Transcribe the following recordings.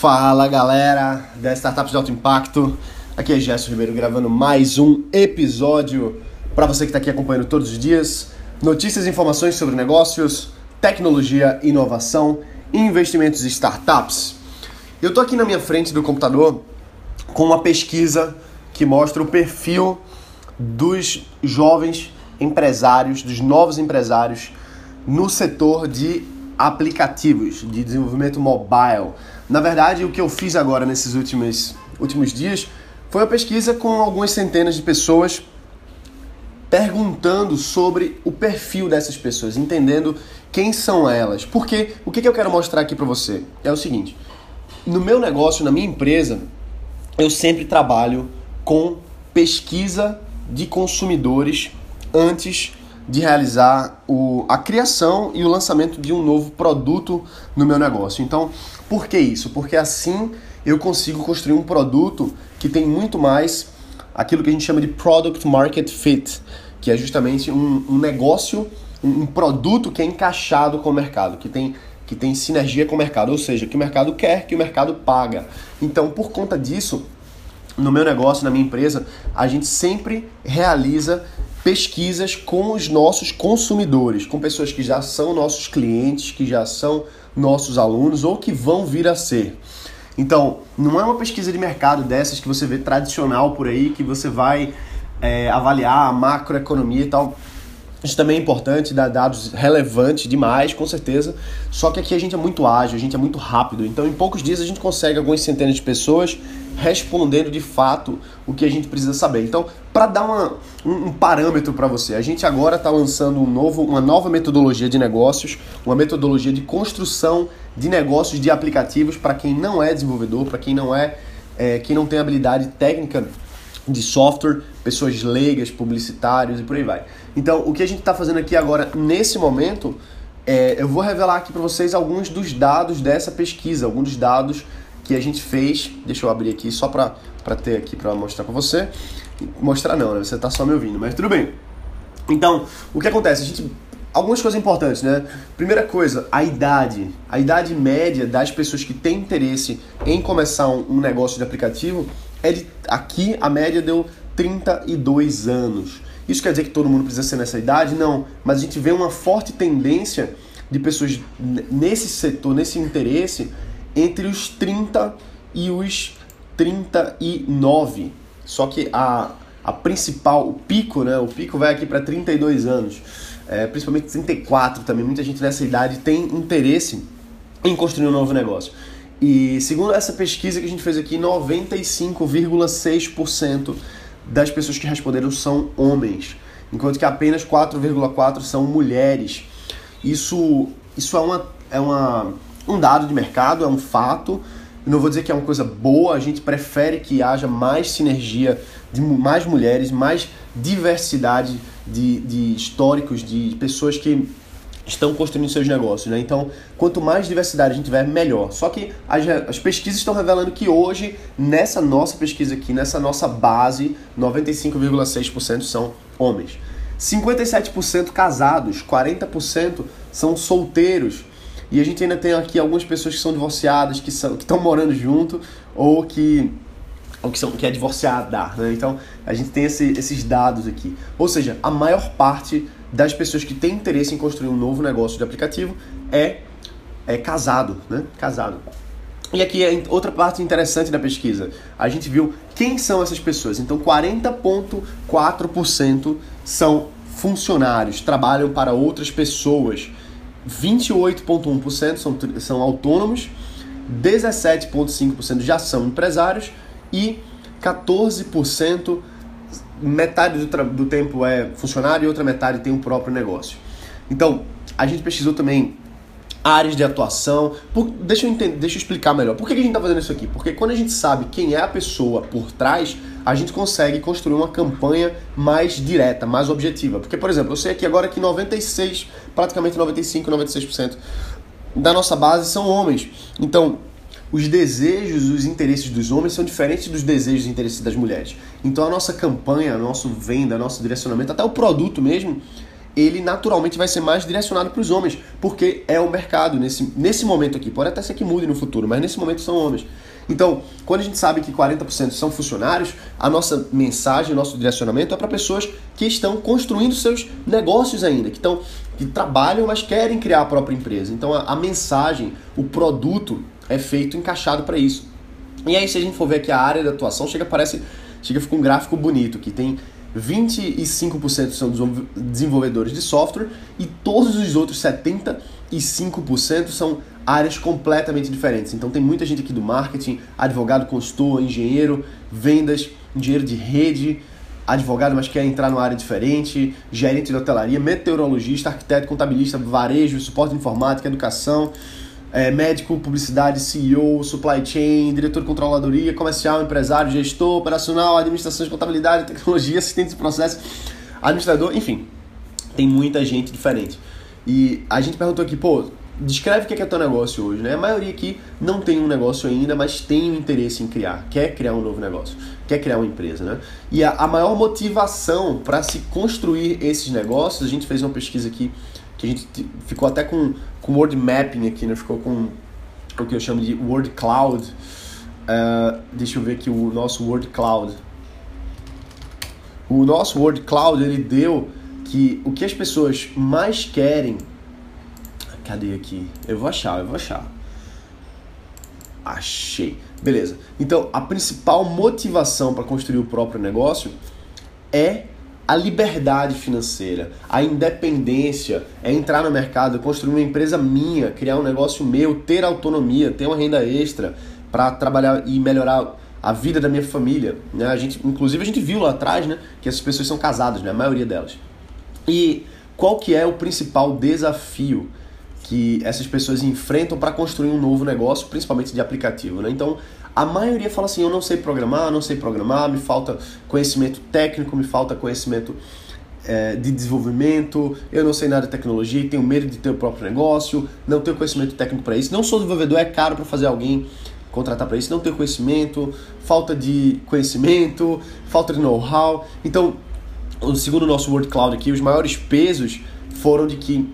Fala galera da Startups de Alto Impacto, aqui é Gerson Ribeiro gravando mais um episódio para você que está aqui acompanhando todos os dias. Notícias e informações sobre negócios, tecnologia, inovação, investimentos e startups. Eu estou aqui na minha frente do computador com uma pesquisa que mostra o perfil dos jovens empresários, dos novos empresários no setor de aplicativos, de desenvolvimento mobile. Na verdade, o que eu fiz agora nesses últimos, últimos dias foi uma pesquisa com algumas centenas de pessoas perguntando sobre o perfil dessas pessoas, entendendo quem são elas. Porque o que eu quero mostrar aqui para você é o seguinte: no meu negócio, na minha empresa, eu sempre trabalho com pesquisa de consumidores antes de realizar o, a criação e o lançamento de um novo produto no meu negócio. Então, por que isso? Porque assim eu consigo construir um produto que tem muito mais aquilo que a gente chama de product market fit, que é justamente um, um negócio, um, um produto que é encaixado com o mercado, que tem que tem sinergia com o mercado, ou seja, que o mercado quer, que o mercado paga. Então, por conta disso, no meu negócio, na minha empresa, a gente sempre realiza pesquisas com os nossos consumidores, com pessoas que já são nossos clientes, que já são nossos alunos ou que vão vir a ser. Então, não é uma pesquisa de mercado dessas que você vê tradicional por aí, que você vai é, avaliar a macroeconomia e tal. Isso também é importante, dar dados relevantes demais, com certeza. Só que aqui a gente é muito ágil, a gente é muito rápido. Então, em poucos dias a gente consegue algumas centenas de pessoas respondendo de fato o que a gente precisa saber. Então, para dar uma, um, um parâmetro para você, a gente agora está lançando um novo, uma nova metodologia de negócios, uma metodologia de construção de negócios de aplicativos para quem não é desenvolvedor, para quem não é, é quem não tem habilidade técnica de software, pessoas leigas, publicitários e por aí vai. Então, o que a gente está fazendo aqui agora, nesse momento, é, eu vou revelar aqui para vocês alguns dos dados dessa pesquisa, alguns dos dados que a gente fez. Deixa eu abrir aqui só para ter aqui para mostrar para você. Mostrar não, né? Você está só me ouvindo, mas tudo bem. Então, o que acontece? A gente algumas coisas importantes, né? Primeira coisa, a idade. A idade média das pessoas que têm interesse em começar um, negócio de aplicativo é de, aqui a média deu 32 anos. Isso quer dizer que todo mundo precisa ser nessa idade? Não, mas a gente vê uma forte tendência de pessoas nesse setor, nesse interesse, entre os 30 e os 39. Só que a, a principal, o pico, né? O pico vai aqui para 32 anos. É, principalmente 34 também. Muita gente nessa idade tem interesse em construir um novo negócio. E segundo essa pesquisa que a gente fez aqui, 95,6% das pessoas que responderam são homens, enquanto que apenas 4,4% são mulheres. Isso, isso é, uma, é uma, um dado de mercado, é um fato. Eu não vou dizer que é uma coisa boa, a gente prefere que haja mais sinergia de mais mulheres, mais diversidade de, de históricos, de pessoas que estão construindo seus negócios, né? Então, quanto mais diversidade a gente tiver, melhor. Só que as, as, pesquisas estão revelando que hoje, nessa nossa pesquisa aqui, nessa nossa base, 95,6% são homens. 57% casados, 40% são solteiros. E a gente ainda tem aqui algumas pessoas que são divorciadas, que, são, que estão morando junto, ou que ou que, são, que é divorciada. Né? Então, a gente tem esse, esses dados aqui. Ou seja, a maior parte das pessoas que têm interesse em construir um novo negócio de aplicativo é, é casado, né? Casado. E aqui é outra parte interessante da pesquisa. A gente viu quem são essas pessoas. Então, 40,4% são funcionários, trabalham para outras pessoas. 28,1% são, são autônomos, 17,5% já são empresários e 14% metade do, do tempo é funcionário e outra metade tem o próprio negócio. Então, a gente pesquisou também áreas de atuação. Por, deixa, eu entender, deixa eu explicar melhor. Por que, a gente está fazendo isso aqui? Porque quando a gente sabe quem é a pessoa por trás, a gente consegue construir uma campanha mais direta, mais objetiva. Porque, por exemplo, eu sei aqui agora que 96, praticamente 95, 96% da nossa base são homens. Então, os desejos, os interesses dos homens são diferentes dos desejos e interesses das mulheres. Então a nossa campanha, a nosso venda, nosso direcionamento, até o produto mesmo, ele naturalmente vai ser mais direcionado para os homens, porque é o mercado nesse, nesse momento aqui. Pode até ser que mude no futuro, mas nesse momento são homens. Então, quando a gente sabe que 40% são funcionários, a nossa mensagem, nosso direcionamento é para pessoas que estão construindo seus negócios ainda, que estão que trabalham, mas querem criar a própria empresa. Então, a, a mensagem, o produto é feito encaixado para isso. E aí, se a gente for ver aqui a área de atuação, chega parece, chega fica um gráfico bonito que tem 25% são desenvolvedores de software e todos os outros 75% são áreas completamente diferentes. Então tem muita gente aqui do marketing, advogado, consultor, engenheiro, vendas, engenheiro de rede, advogado, mas quer entrar numa área diferente, gerente de hotelaria, meteorologista, arquiteto, contabilista, varejo, suporte de informática, educação, é, médico, publicidade, CEO, supply chain, diretor de controladoria, comercial, empresário, gestor, operacional, administração de contabilidade, tecnologia, assistente de processo, administrador, enfim, tem muita gente diferente. E a gente perguntou aqui, pô, descreve o que é, é teu negócio hoje, né? A maioria aqui não tem um negócio ainda, mas tem um interesse em criar, quer criar um novo negócio, quer criar uma empresa, né? E a, a maior motivação para se construir esses negócios, a gente fez uma pesquisa aqui que a gente ficou até com, com word mapping aqui, né? Ficou com o que eu chamo de word cloud. Uh, deixa eu ver aqui o nosso word cloud. O nosso word cloud ele deu que o que as pessoas mais querem Cadê aqui? Eu vou achar, eu vou achar. Achei. Beleza. Então, a principal motivação para construir o próprio negócio é a liberdade financeira, a independência, é entrar no mercado, construir uma empresa minha, criar um negócio meu, ter autonomia, ter uma renda extra para trabalhar e melhorar a vida da minha família. Né? A gente, inclusive a gente viu lá atrás, né, que essas pessoas são casadas, né, a maioria delas. E qual que é o principal desafio? que essas pessoas enfrentam para construir um novo negócio, principalmente de aplicativo. Né? Então, a maioria fala assim: eu não sei programar, não sei programar, me falta conhecimento técnico, me falta conhecimento é, de desenvolvimento, eu não sei nada de tecnologia, tenho medo de ter o próprio negócio, não tenho conhecimento técnico para isso. Não sou desenvolvedor, é caro para fazer alguém contratar para isso, não tenho conhecimento, falta de conhecimento, falta de know-how. Então, segundo o nosso Word Cloud aqui, os maiores pesos foram de que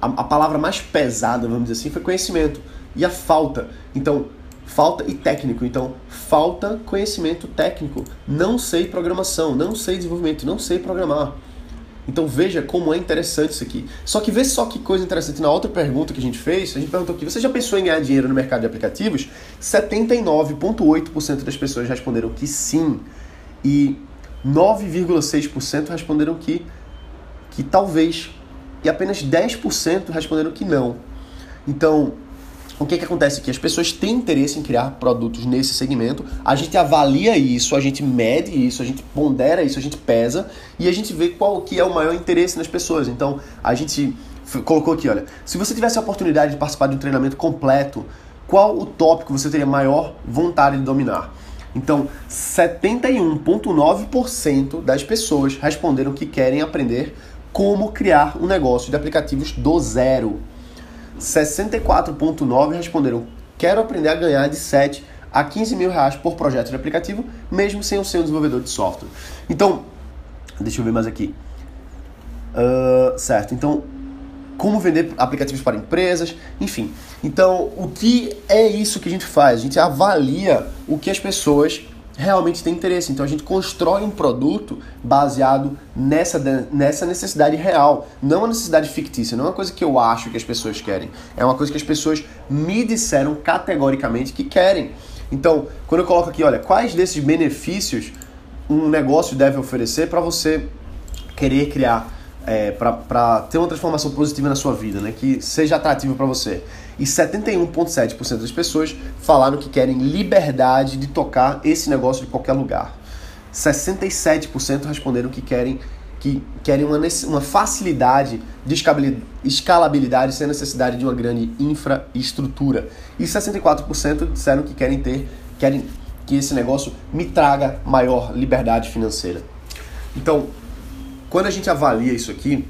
a, a palavra mais pesada, vamos dizer assim, foi conhecimento. E a falta. Então, falta e técnico. Então, falta conhecimento técnico. Não sei programação, não sei desenvolvimento, não sei programar. Então veja como é interessante isso aqui. Só que vê só que coisa interessante. Na outra pergunta que a gente fez, a gente perguntou aqui, você já pensou em ganhar dinheiro no mercado de aplicativos? 79,8% das pessoas responderam que sim. E 9,6% responderam que, que talvez e apenas 10% responderam que não. Então, o que, que acontece aqui? As pessoas têm interesse em criar produtos nesse segmento, a gente avalia isso, a gente mede isso, a gente pondera isso, a gente pesa e a gente vê qual que é o maior interesse nas pessoas. Então, a gente colocou aqui, olha, se você tivesse a oportunidade de participar de um treinamento completo, qual o tópico você teria maior vontade de dominar? Então, 71,9% das pessoas responderam que querem aprender como criar um negócio de aplicativos do zero. 64,9% responderam: quero aprender a ganhar de 7 a 15 mil reais por projeto de aplicativo, mesmo sem ser um desenvolvedor de software. Então, deixa eu ver mais aqui. Uh, certo, então, como vender aplicativos para empresas, enfim. Então, o que é isso que a gente faz? A gente avalia o que as pessoas realmente tem interesse. Então a gente constrói um produto baseado nessa, nessa necessidade real, não uma necessidade fictícia, não é uma coisa que eu acho que as pessoas querem, é uma coisa que as pessoas me disseram categoricamente que querem. Então, quando eu coloco aqui, olha, quais desses benefícios um negócio deve oferecer para você querer criar, é, para ter uma transformação positiva na sua vida, né? que seja atrativo para você e 71,7% das pessoas falaram que querem liberdade de tocar esse negócio de qualquer lugar. 67% responderam que querem que querem uma, uma facilidade de escalabilidade sem necessidade de uma grande infraestrutura. E 64% disseram que querem ter, querem que esse negócio me traga maior liberdade financeira. Então, quando a gente avalia isso aqui,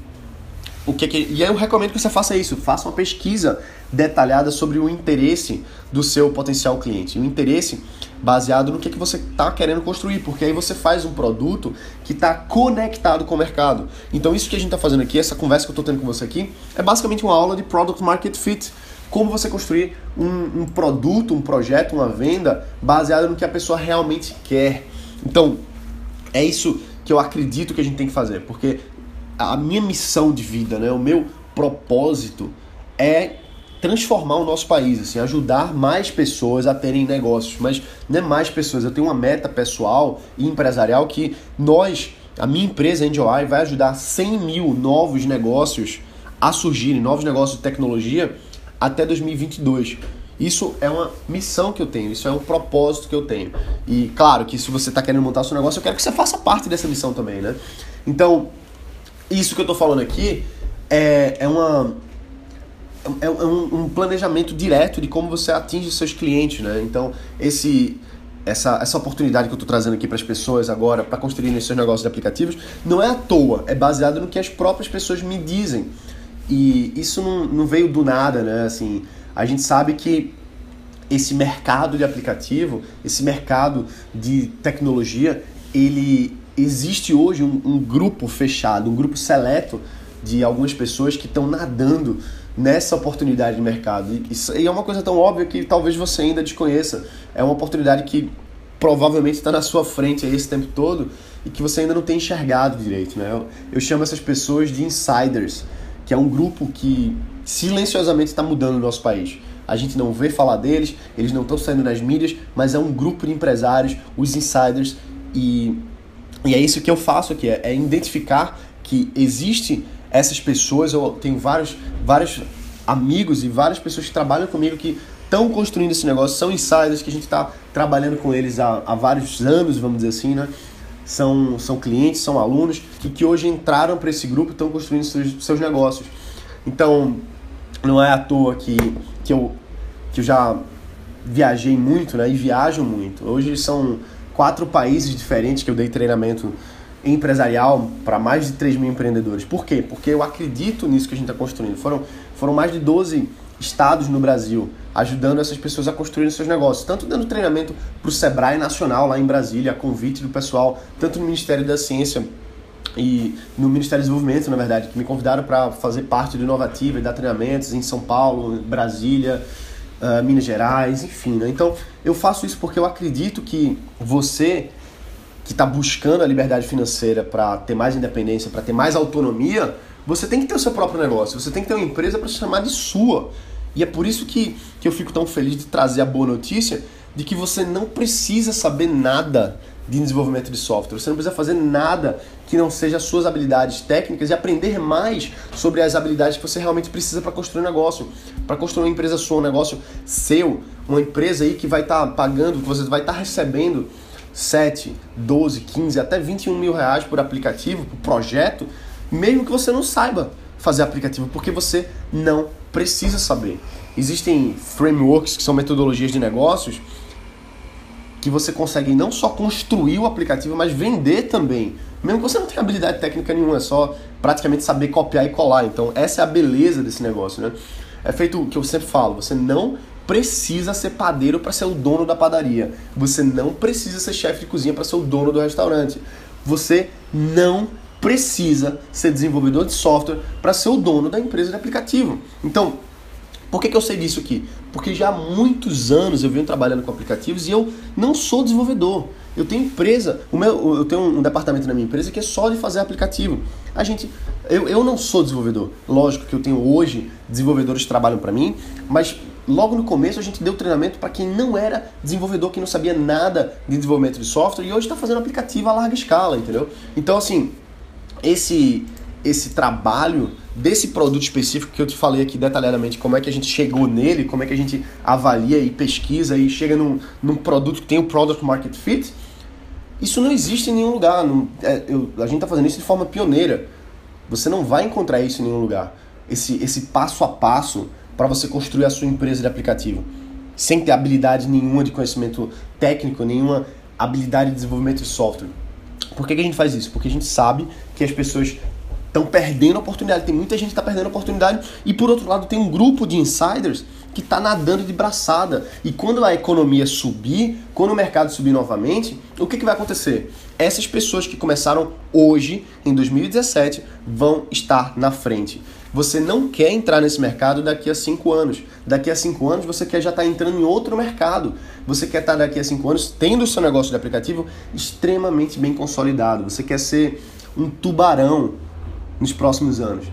o que, que e eu recomendo que você faça isso, faça uma pesquisa detalhada sobre o interesse do seu potencial cliente. O interesse baseado no que, que você está querendo construir, porque aí você faz um produto que está conectado com o mercado. Então isso que a gente está fazendo aqui, essa conversa que eu estou tendo com você aqui, é basicamente uma aula de Product Market Fit. Como você construir um, um produto, um projeto, uma venda baseado no que a pessoa realmente quer. Então, é isso que eu acredito que a gente tem que fazer, porque a minha missão de vida, né, o meu propósito é transformar o nosso país, assim, ajudar mais pessoas a terem negócios, mas não é mais pessoas, eu tenho uma meta pessoal e empresarial que nós, a minha empresa Eye, vai ajudar 100 mil novos negócios a surgirem, novos negócios de tecnologia até 2022. Isso é uma missão que eu tenho, isso é um propósito que eu tenho. E claro que se você está querendo montar seu negócio, eu quero que você faça parte dessa missão também, né? Então, isso que eu estou falando aqui é, é uma é, é um, um, planejamento direto de como você atinge seus clientes, né? Então, esse essa, essa oportunidade que eu estou trazendo aqui para as pessoas agora, para construírem seus negócios de aplicativos, não é à toa, é baseado no que as próprias pessoas me dizem. E isso não, não veio do nada, né? Assim, a gente sabe que esse mercado de aplicativo, esse mercado de tecnologia, ele existe hoje um, um grupo fechado, um grupo seleto de algumas pessoas que estão nadando nessa oportunidade de mercado. E, isso, e é uma coisa tão óbvia que talvez você ainda desconheça. É uma oportunidade que provavelmente está na sua frente aí esse tempo todo e que você ainda não tem enxergado direito. Né? Eu, eu chamo essas pessoas de insiders, que é um grupo que silenciosamente está mudando o nosso país. A gente não vê falar deles, eles não estão saindo nas mídias, mas é um grupo de empresários, os insiders, e, e é isso que eu faço aqui, é, é identificar que existe essas pessoas, eu tenho vários, vários amigos e várias pessoas que trabalham comigo que estão construindo esse negócio, são insiders que a gente está trabalhando com eles há, há vários anos, vamos dizer assim, né? São, são clientes, são alunos e que hoje entraram para esse grupo e estão construindo seus, seus negócios. Então, não é à toa que, que, eu, que eu já viajei muito né? e viajo muito. Hoje são quatro países diferentes que eu dei treinamento empresarial para mais de 3 mil empreendedores. Por quê? Porque eu acredito nisso que a gente está construindo. Foram, foram mais de 12 estados no Brasil ajudando essas pessoas a construírem seus negócios, tanto dando treinamento para o Sebrae Nacional lá em Brasília, a convite do pessoal, tanto no Ministério da Ciência e no Ministério do Desenvolvimento, na verdade, que me convidaram para fazer parte do Inovativa e dar treinamentos em São Paulo, Brasília, uh, Minas Gerais, enfim. Né? Então, eu faço isso porque eu acredito que você que está buscando a liberdade financeira para ter mais independência, para ter mais autonomia, você tem que ter o seu próprio negócio, você tem que ter uma empresa para se chamar de sua. E é por isso que, que eu fico tão feliz de trazer a boa notícia de que você não precisa saber nada de desenvolvimento de software, você não precisa fazer nada que não seja as suas habilidades técnicas e aprender mais sobre as habilidades que você realmente precisa para construir um negócio, para construir uma empresa sua, um negócio seu, uma empresa aí que vai estar tá pagando, que você vai estar tá recebendo 7, 12, 15, até 21 mil reais por aplicativo, por projeto, mesmo que você não saiba fazer aplicativo, porque você não precisa saber. Existem frameworks que são metodologias de negócios que você consegue não só construir o aplicativo, mas vender também. Mesmo que você não tenha habilidade técnica nenhuma, é só praticamente saber copiar e colar. Então, essa é a beleza desse negócio, né? É feito o que eu sempre falo, você não precisa ser padeiro para ser o dono da padaria. Você não precisa ser chefe de cozinha para ser o dono do restaurante. Você não precisa ser desenvolvedor de software para ser o dono da empresa de aplicativo. Então, por que, que eu sei disso aqui? Porque já há muitos anos eu venho trabalhando com aplicativos e eu não sou desenvolvedor. Eu tenho empresa, o meu, eu tenho um departamento na minha empresa que é só de fazer aplicativo. A gente, eu, eu não sou desenvolvedor. Lógico que eu tenho hoje desenvolvedores que trabalham para mim, mas logo no começo a gente deu treinamento para quem não era desenvolvedor, quem não sabia nada de desenvolvimento de software e hoje está fazendo aplicativo a larga escala, entendeu? Então, assim, esse, esse trabalho desse produto específico que eu te falei aqui detalhadamente, como é que a gente chegou nele, como é que a gente avalia e pesquisa e chega num, num produto que tem o Product Market Fit, isso não existe em nenhum lugar. Não, é, eu, a gente está fazendo isso de forma pioneira. Você não vai encontrar isso em nenhum lugar. Esse, esse passo a passo para você construir a sua empresa de aplicativo. Sem ter habilidade nenhuma de conhecimento técnico, nenhuma habilidade de desenvolvimento de software. Por que, que a gente faz isso? Porque a gente sabe que as pessoas estão perdendo oportunidade. Tem muita gente que está perdendo oportunidade. E por outro lado, tem um grupo de insiders que está nadando de braçada. E quando a economia subir, quando o mercado subir novamente, o que, que vai acontecer? Essas pessoas que começaram hoje, em 2017, vão estar na frente. Você não quer entrar nesse mercado daqui a cinco anos. Daqui a cinco anos você quer já estar tá entrando em outro mercado. Você quer estar tá daqui a cinco anos tendo o seu negócio de aplicativo extremamente bem consolidado. Você quer ser um tubarão nos próximos anos.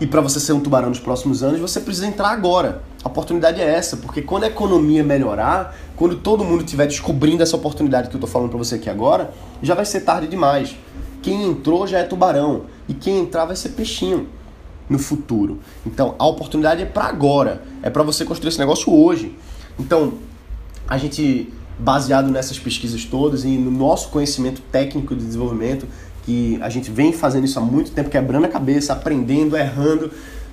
E para você ser um tubarão nos próximos anos, você precisa entrar agora. A oportunidade é essa, porque quando a economia melhorar, quando todo mundo estiver descobrindo essa oportunidade que eu estou falando para você aqui agora, já vai ser tarde demais. Quem entrou já é tubarão e quem entrar vai ser peixinho no futuro. Então, a oportunidade é para agora, é para você construir esse negócio hoje. Então, a gente baseado nessas pesquisas todas e no nosso conhecimento técnico de desenvolvimento, que a gente vem fazendo isso há muito tempo, quebrando a cabeça, aprendendo, errando.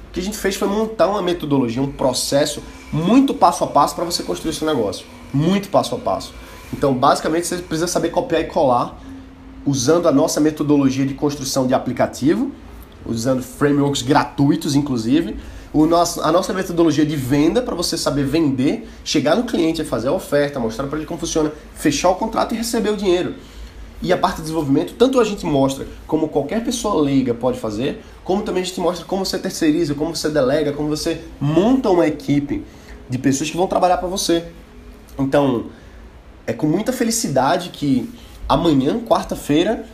O que a gente fez foi montar uma metodologia, um processo muito passo a passo para você construir seu negócio. Muito passo a passo. Então, basicamente, você precisa saber copiar e colar usando a nossa metodologia de construção de aplicativo, usando frameworks gratuitos, inclusive. O nosso, a nossa metodologia de venda para você saber vender, chegar no cliente, fazer a oferta, mostrar para ele como funciona, fechar o contrato e receber o dinheiro. E a parte de desenvolvimento, tanto a gente mostra como qualquer pessoa leiga pode fazer, como também a gente mostra como você terceiriza, como você delega, como você monta uma equipe de pessoas que vão trabalhar para você. Então, é com muita felicidade que amanhã, quarta-feira,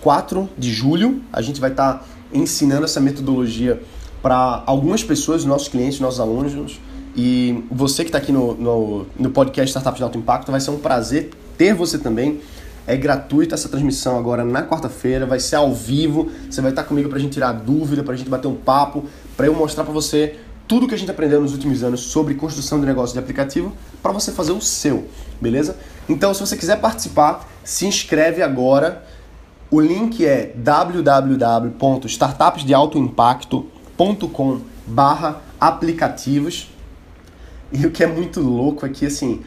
4 de julho, a gente vai estar tá ensinando essa metodologia para algumas pessoas, nossos clientes, nossos alunos. E você que está aqui no, no, no podcast Startups de Alto Impacto, vai ser um prazer ter você também. É gratuita essa transmissão agora na quarta-feira, vai ser ao vivo. Você vai estar comigo para a gente tirar dúvida, para a gente bater um papo, para eu mostrar para você tudo que a gente aprendeu nos últimos anos sobre construção de negócio de aplicativo para você fazer o seu, beleza? Então, se você quiser participar, se inscreve agora. O link é www.startupsdeautoimpacto.com/aplicativos. E o que é muito louco é que assim,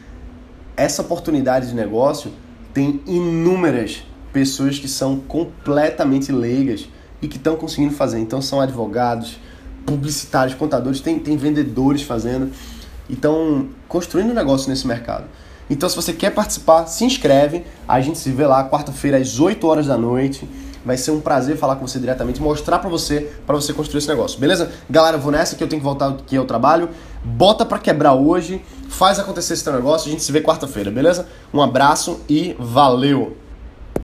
essa oportunidade de negócio tem inúmeras pessoas que são completamente leigas e que estão conseguindo fazer. Então são advogados, publicitários, contadores, tem, tem vendedores fazendo. Então, construindo um negócio nesse mercado. Então, se você quer participar, se inscreve. A gente se vê lá quarta-feira às 8 horas da noite. Vai ser um prazer falar com você diretamente, mostrar para você, para você construir esse negócio, beleza? Galera, eu vou nessa que eu tenho que voltar aqui ao trabalho. Bota para quebrar hoje, faz acontecer esse teu negócio. A gente se vê quarta-feira, beleza? Um abraço e valeu!